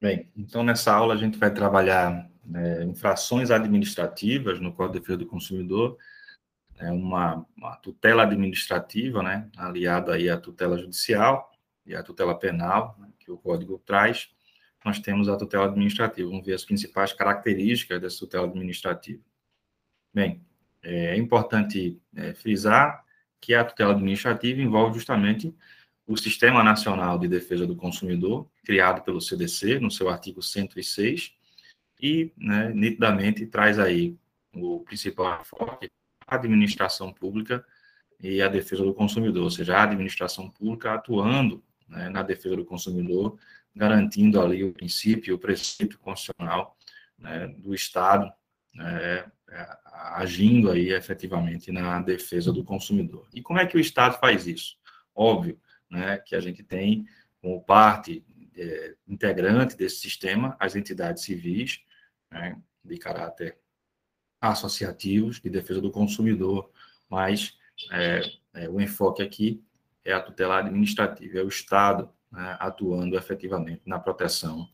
Bem, então nessa aula a gente vai trabalhar é, infrações administrativas no Código de Defesa do Consumidor, é uma, uma, tutela administrativa, né, aliada aí à tutela judicial e à tutela penal, né, que o Código traz. Nós temos a tutela administrativa. Vamos ver as principais características dessa tutela administrativa. Bem, é importante é, frisar que a tutela administrativa envolve justamente o Sistema Nacional de Defesa do Consumidor, criado pelo CDC, no seu artigo 106, e, né, nitidamente, traz aí o principal enfoque, a administração pública e a defesa do consumidor, ou seja, a administração pública atuando né, na defesa do consumidor, garantindo ali o princípio, o preceito constitucional né, do Estado, né, agindo aí efetivamente na defesa do consumidor. E como é que o Estado faz isso? Óbvio, né, que a gente tem como parte é, integrante desse sistema as entidades civis, né, de caráter associativos, de defesa do consumidor, mas é, é, o enfoque aqui é a tutela administrativa, é o Estado né, atuando efetivamente na proteção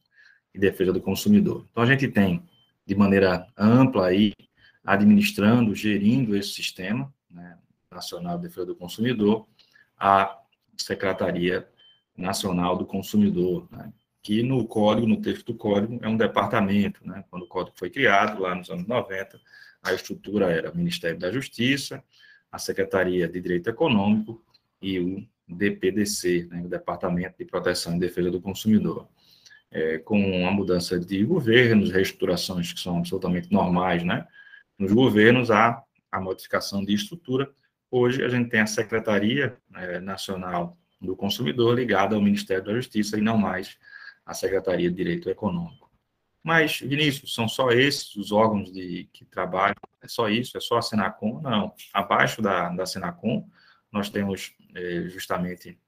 e defesa do consumidor. Então, a gente tem, de maneira ampla, aí, administrando, gerindo esse sistema né, nacional de defesa do consumidor, a Secretaria Nacional do Consumidor, né, que no código, no texto do código, é um departamento. Né, quando o código foi criado, lá nos anos 90, a estrutura era o Ministério da Justiça, a Secretaria de Direito Econômico e o DPDC, né, o Departamento de Proteção e Defesa do Consumidor. É, com a mudança de governos, reestruturações que são absolutamente normais, né? Nos governos há a modificação de estrutura, Hoje a gente tem a Secretaria é, Nacional do Consumidor ligada ao Ministério da Justiça e não mais a Secretaria de Direito Econômico. Mas, Vinícius, são só esses os órgãos de, que trabalham? É só isso? É só a Senacom? Não. Abaixo da, da Senacom, nós temos é, justamente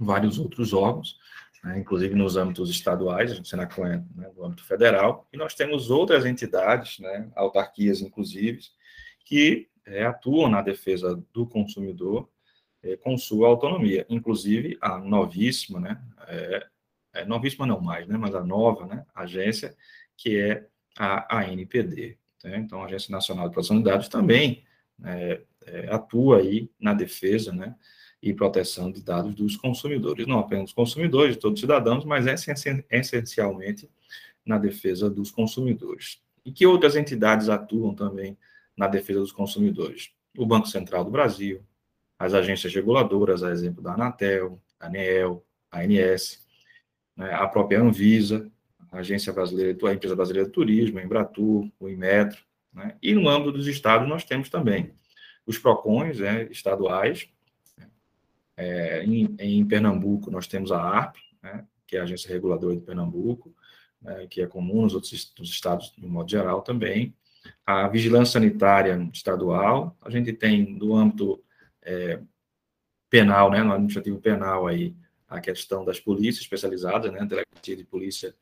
vários outros órgãos, né, inclusive nos âmbitos estaduais, a Senacom é né, no âmbito federal, e nós temos outras entidades, né, autarquias inclusive, que é, atuam na defesa do consumidor é, com sua autonomia, inclusive a novíssima, né, é, é, novíssima não mais, né, mas a nova né, agência, que é a ANPD. Né, então, a Agência Nacional de Proteção de Dados também é, é, atua aí na defesa né, e proteção de dados dos consumidores, não apenas dos consumidores, de todos os cidadãos, mas essencialmente na defesa dos consumidores. E que outras entidades atuam também na defesa dos consumidores. O Banco Central do Brasil, as agências reguladoras, a exemplo da Anatel, a ANEEL, ANS, né, a própria Anvisa, a Agência Brasileira, a Empresa Brasileira de Turismo, a Embratur, o Inmetro, né, e no âmbito dos estados nós temos também os PROCONs né, estaduais, é, em, em, Pernambuco nós temos a ARP, né, que é a Agência Reguladora de Pernambuco, né, que é comum nos outros nos estados, de modo geral, também a vigilância sanitária estadual, a gente tem do âmbito é, penal, né, no administrativo penal aí, a questão das polícias especializadas, né, delegacia de polícia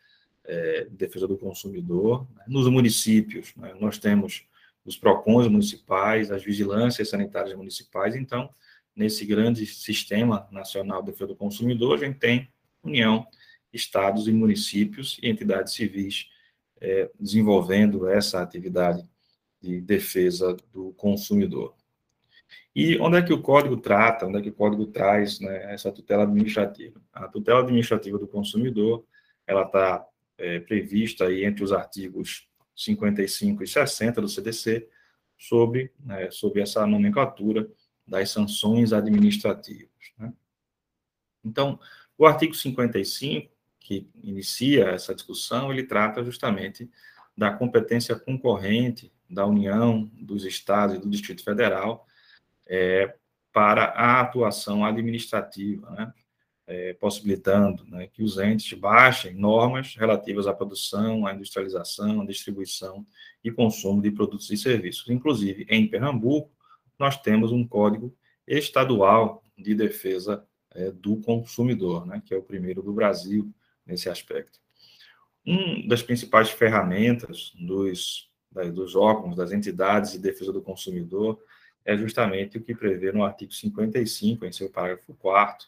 é, de defesa do consumidor. Né, nos municípios, né, nós temos os PROCONs municipais, as vigilâncias sanitárias municipais, então, nesse grande sistema nacional de defesa do consumidor, a gente tem União, estados e municípios e entidades civis é, desenvolvendo essa atividade de defesa do consumidor. E onde é que o código trata, onde é que o código traz né, essa tutela administrativa? A tutela administrativa do consumidor, ela está é, prevista aí entre os artigos 55 e 60 do CDC, sobre, né, sobre essa nomenclatura das sanções administrativas. Né? Então, o artigo 55, que inicia essa discussão, ele trata justamente da competência concorrente da União, dos Estados e do Distrito Federal é, para a atuação administrativa, né? É, possibilitando né, que os entes baixem normas relativas à produção, à industrialização, à distribuição e consumo de produtos e serviços. Inclusive, em Pernambuco, nós temos um código estadual de defesa é, do consumidor, né, que é o primeiro do Brasil, nesse aspecto. Uma das principais ferramentas dos, dos órgãos, das entidades de defesa do consumidor, é justamente o que prevê no artigo 55, em seu parágrafo 4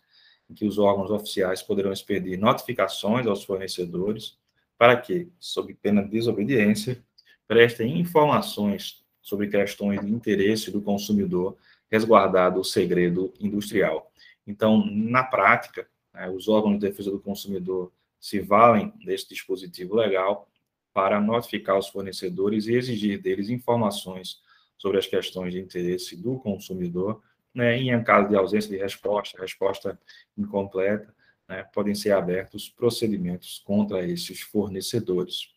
em que os órgãos oficiais poderão expedir notificações aos fornecedores para que, sob pena de desobediência, prestem informações sobre questões de interesse do consumidor, resguardado o segredo industrial. Então, na prática, né, os órgãos de defesa do consumidor se valem desse dispositivo legal para notificar os fornecedores e exigir deles informações sobre as questões de interesse do consumidor, né, em caso de ausência de resposta, resposta incompleta, né, podem ser abertos procedimentos contra esses fornecedores.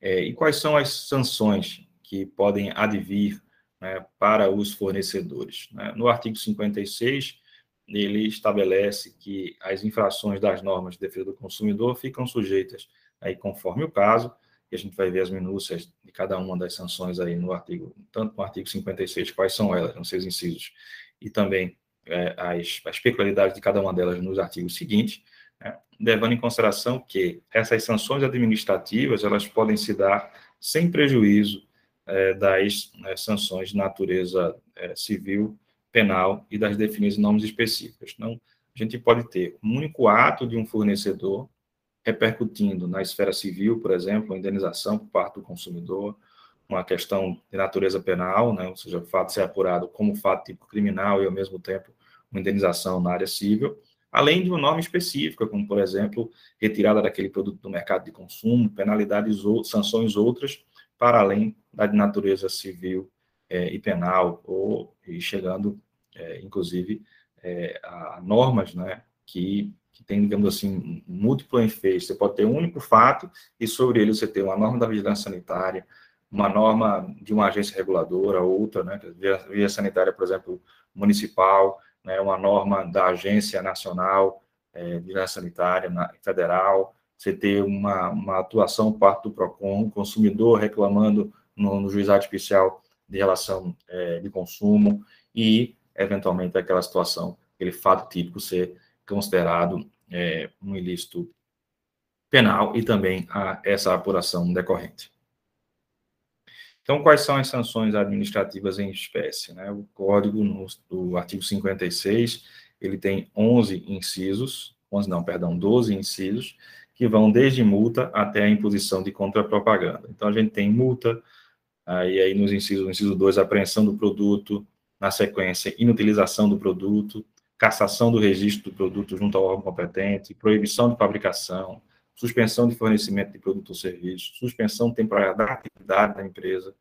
É, e quais são as sanções que podem advir né, para os fornecedores? Né? No artigo 56, ele estabelece que as infrações das normas de defesa do consumidor ficam sujeitas, aí conforme o caso, e a gente vai ver as minúcias de cada uma das sanções aí no artigo, tanto no artigo 56, quais são elas, nos seus incisos, e também é, as, as peculiaridades de cada uma delas nos artigos seguintes, né, levando em consideração que essas sanções administrativas, elas podem se dar sem prejuízo é, das né, sanções de natureza é, civil, penal e das definidas normas específicas. Então, a gente pode ter um único ato de um fornecedor repercutindo na esfera civil, por exemplo, a indenização por parte do consumidor, uma questão de natureza penal, né, ou seja, o fato de ser apurado como fato tipo criminal e, ao mesmo tempo, uma indenização na área civil, além de uma norma específica, como, por exemplo, retirada daquele produto do mercado de consumo, penalidades ou sanções outras, para além da de natureza civil é, e penal, ou e chegando, é, inclusive, é, a normas né, que que tem, digamos assim, múltiplo efeito. Você pode ter um único fato e sobre ele você tem uma norma da vigilância sanitária, uma norma de uma agência reguladora, outra, né, via, sanitária, por exemplo, municipal, né, uma norma da agência nacional é, de vigilância sanitária na, federal, você ter uma, uma atuação parte do PROCON, consumidor reclamando no, no juizado especial de relação é, de consumo e, eventualmente, aquela situação, aquele fato típico ser considerado é, um ilícito penal e também a, essa apuração decorrente. Então, quais são as sanções administrativas em espécie? Né? O código no, do artigo 56, ele tem 11 incisos, 11 não, perdão, 12 incisos, que vão desde multa até a imposição de contrapropaganda. Então, a gente tem multa, aí, aí nos incisos, no inciso 2, apreensão do produto, na sequência, inutilização do produto, cassação do registro do produto junto ao órgão competente, proibição de fabricação, suspensão de fornecimento de produto ou serviço, suspensão temporária da atividade da empresa,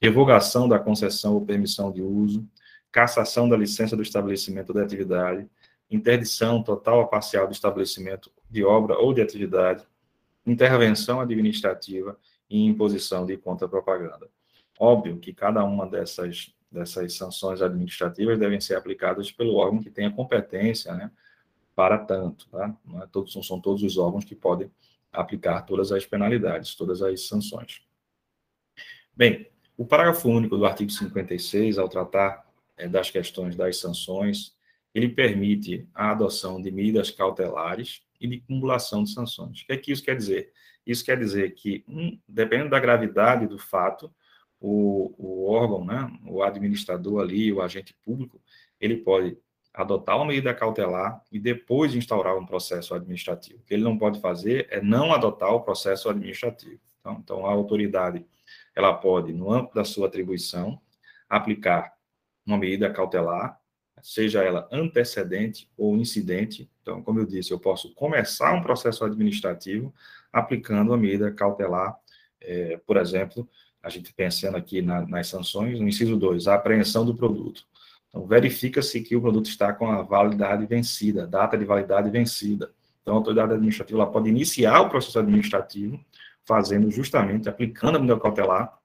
revogação da concessão ou permissão de uso, cassação da licença do estabelecimento da atividade, interdição total ou parcial do estabelecimento de obra ou de atividade, intervenção administrativa e imposição de contra-propaganda. Óbvio que cada uma dessas dessas sanções administrativas devem ser aplicadas pelo órgão que tenha competência, né, para tanto, tá? Não, é todos, são todos os órgãos que podem aplicar todas as penalidades, todas as sanções. Bem, o parágrafo único do artigo 56, ao tratar é, das questões das sanções, ele permite a adoção de medidas cautelares e de cumulação de sanções. O que é que isso quer dizer? Isso quer dizer que, um, dependendo da gravidade do fato, o, o órgão, né, o administrador ali, o agente público, ele pode adotar uma medida cautelar e depois instaurar um processo administrativo. O que ele não pode fazer é não adotar o processo administrativo. Então, então a autoridade, ela pode, no âmbito da sua atribuição, aplicar uma medida cautelar, seja ela antecedente ou incidente. Então, como eu disse, eu posso começar um processo administrativo aplicando a medida cautelar, é, por exemplo, a gente pensando aqui na, nas sanções, no inciso 2, a apreensão do produto. Então, verifica-se que o produto está com a validade vencida, data de validade vencida. Então, a autoridade administrativa pode iniciar o processo administrativo, fazendo justamente, aplicando a medida cautelar,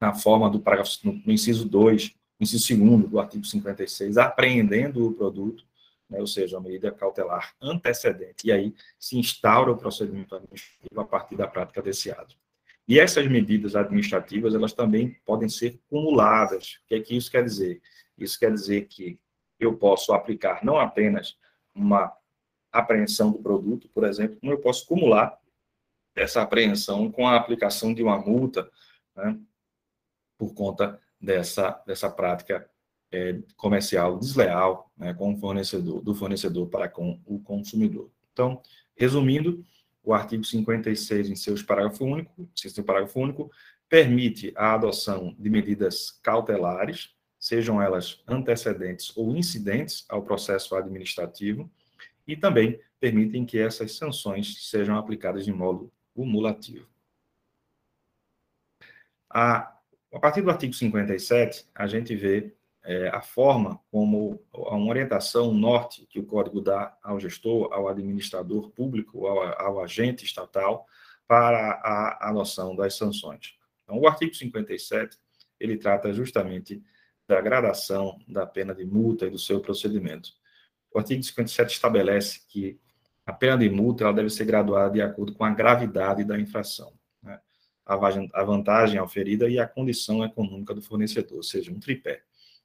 na forma do parágrafo, no, no inciso 2, inciso 2 do artigo 56, apreendendo o produto, né, ou seja, a medida cautelar antecedente, e aí se instaura o procedimento administrativo a partir da prática desse ato. E essas medidas administrativas, elas também podem ser cumuladas. O que é que isso quer dizer? Isso quer dizer que eu posso aplicar não apenas uma apreensão do produto, por exemplo, como eu posso acumular essa apreensão com a aplicação de uma multa, né, por conta dessa, dessa prática é, comercial desleal né, com o fornecedor, do fornecedor para com o consumidor. Então, resumindo, o artigo 56, em seus parágrafo único, seu parágrafo único, permite a adoção de medidas cautelares, sejam elas antecedentes ou incidentes ao processo administrativo, e também permitem que essas sanções sejam aplicadas de modo cumulativo. A, a partir do artigo 57, a gente vê é, a forma como uma orientação norte que o código dá ao gestor, ao administrador público, ao, ao agente estatal, para a adoção das sanções. Então, o artigo 57, ele trata justamente da gradação da pena de multa e do seu procedimento. O artigo 57 estabelece que a pena de multa ela deve ser graduada de acordo com a gravidade da infração? A vantagem oferida e a condição econômica do fornecedor, ou seja, um tripé.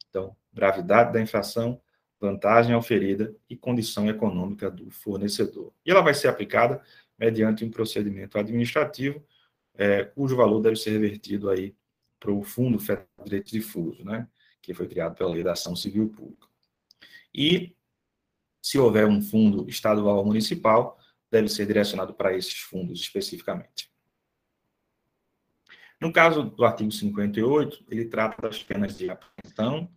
Então, gravidade da infração, vantagem oferida e condição econômica do fornecedor. E ela vai ser aplicada mediante um procedimento administrativo, é, cujo valor deve ser revertido aí para o Fundo Federal de Direito Difuso, né, que foi criado pela Lei da Ação Civil Pública. E, se houver um fundo estadual ou municipal, deve ser direcionado para esses fundos especificamente. No caso do artigo 58, ele trata das penas de apreensão,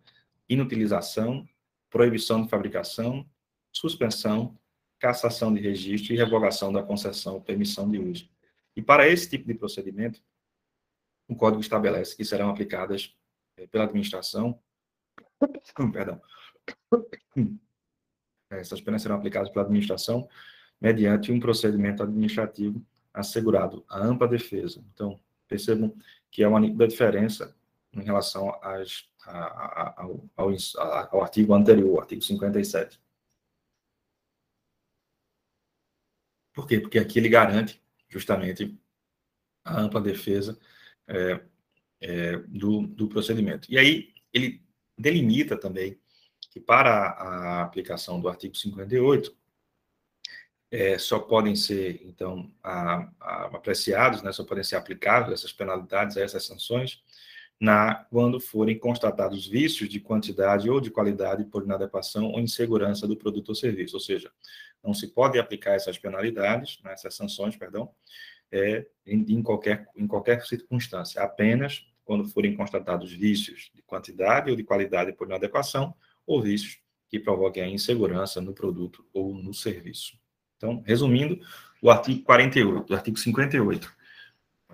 inutilização, proibição de fabricação, suspensão, cassação de registro e revogação da concessão ou permissão de uso. E para esse tipo de procedimento, o Código estabelece que serão aplicadas eh, pela administração, perdão, essas penas serão aplicadas pela administração mediante um procedimento administrativo assegurado a ampla defesa. Então, percebam que é uma nítida diferença em relação às, ao, ao, ao artigo anterior, artigo 57. Por quê? Porque aqui ele garante justamente a ampla defesa é, é, do, do procedimento. E aí ele delimita também que para a aplicação do artigo 58, é, só podem ser, então, a, a, apreciados, né, só podem ser aplicados essas penalidades, essas sanções, na, quando forem constatados vícios de quantidade ou de qualidade por inadequação ou insegurança do produto ou serviço. Ou seja, não se pode aplicar essas penalidades, né, essas sanções, perdão, é, em, em, qualquer, em qualquer circunstância, apenas quando forem constatados vícios de quantidade ou de qualidade por inadequação ou vícios que provoquem a insegurança no produto ou no serviço. Então, resumindo, o artigo 48, o artigo 58,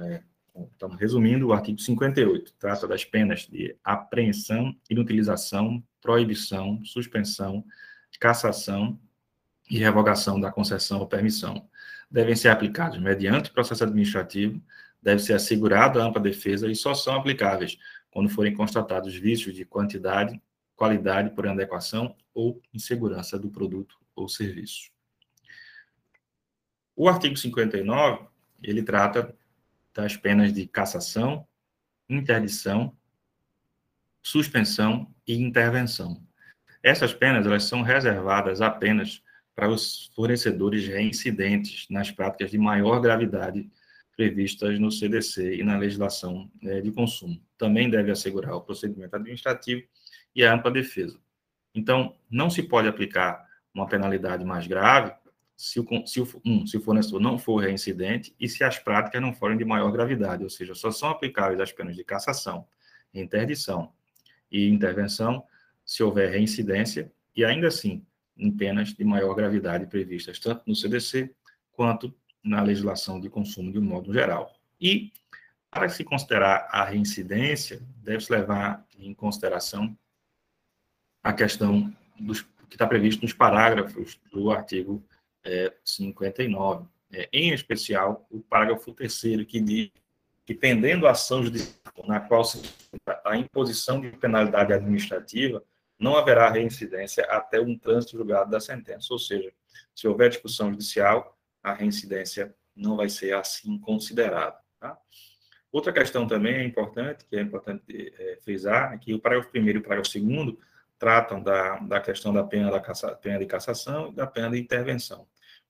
é, então, resumindo, o artigo 58 trata das penas de apreensão, inutilização, proibição, suspensão, cassação e revogação da concessão ou permissão. Devem ser aplicados mediante processo administrativo, deve ser assegurada ampla defesa e só são aplicáveis quando forem constatados vícios de quantidade, qualidade por inadequação ou insegurança do produto ou serviço. O artigo 59, ele trata das penas de cassação, interdição, suspensão e intervenção. Essas penas elas são reservadas apenas para os fornecedores reincidentes nas práticas de maior gravidade previstas no CDC e na legislação né, de consumo. Também deve assegurar o procedimento administrativo e a ampla defesa. Então, não se pode aplicar uma penalidade mais grave se o, se, o, um, se o fornecedor não for reincidente e se as práticas não forem de maior gravidade, ou seja, só são aplicáveis as penas de cassação, interdição e intervenção se houver reincidência e ainda assim em penas de maior gravidade previstas tanto no CDC quanto na legislação de consumo de um modo geral. E para se considerar a reincidência, deve-se levar em consideração a questão dos, que está previsto nos parágrafos do artigo é, 59. É, em especial, o parágrafo terceiro, que diz que, pendendo a ação judicial na qual se a imposição de penalidade administrativa, não haverá reincidência até um trânsito julgado da sentença. Ou seja, se houver discussão judicial, a reincidência não vai ser assim considerada. Tá? Outra questão também é importante, que é importante é, frisar, é que o parágrafo primeiro e o parágrafo segundo tratam da, da questão da pena, da caça, pena de cassação e da pena de intervenção.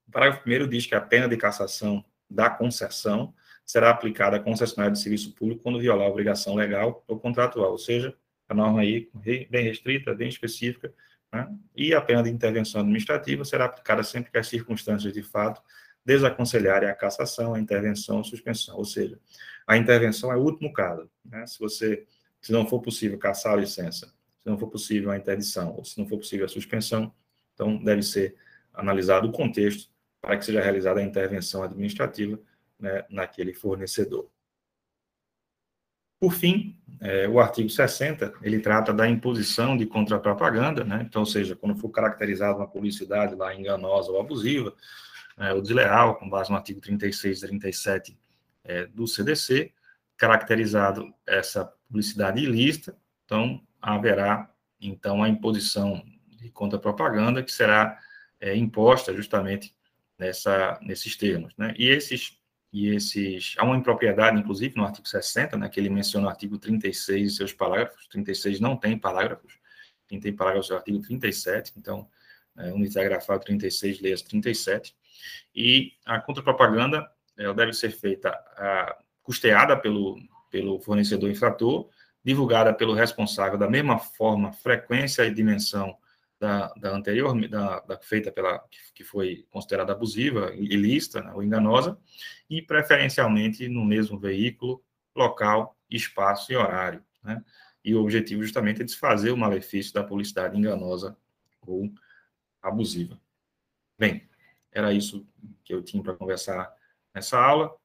O parágrafo 1 diz que a pena de cassação da concessão será aplicada à concessionária de serviço público quando violar a obrigação legal ou contratual, ou seja, a norma aí bem restrita, bem específica, né? e a pena de intervenção administrativa será aplicada sempre que as circunstâncias de fato desaconselharem a cassação, a intervenção, a suspensão. Ou seja, a intervenção é o último caso. Né? Se você, se não for possível caçar a licença, se não for possível a interdição, ou se não for possível a suspensão, então deve ser analisado o contexto para que seja realizada a intervenção administrativa né, naquele fornecedor. Por fim, é, o artigo 60, ele trata da imposição de contrapropaganda, né? então, ou seja, quando for caracterizada uma publicidade lá enganosa ou abusiva, é, ou desleal, com base no artigo 36 e 37 é, do CDC, caracterizado essa publicidade ilícita, então, haverá, então, a imposição de contrapropaganda que será é, imposta justamente nessa, nesses termos, né? E esses e esses há uma impropriedade, inclusive, no artigo 60, né, que ele menciona o artigo 36 e seus parágrafos. 36 não tem parágrafos, quem tem parágrafos é o artigo 37, então, é, unidade grafado 36, leia 37. E a contrapropaganda ela deve ser feita, a, custeada pelo, pelo fornecedor infrator, divulgada pelo responsável da mesma forma, frequência e dimensão da, da anterior, da, da, feita pela, que foi considerada abusiva, ilícita né, ou enganosa, e preferencialmente no mesmo veículo, local, espaço e horário. Né? E o objetivo justamente é desfazer o malefício da publicidade enganosa ou abusiva. Bem, era isso que eu tinha para conversar nessa aula.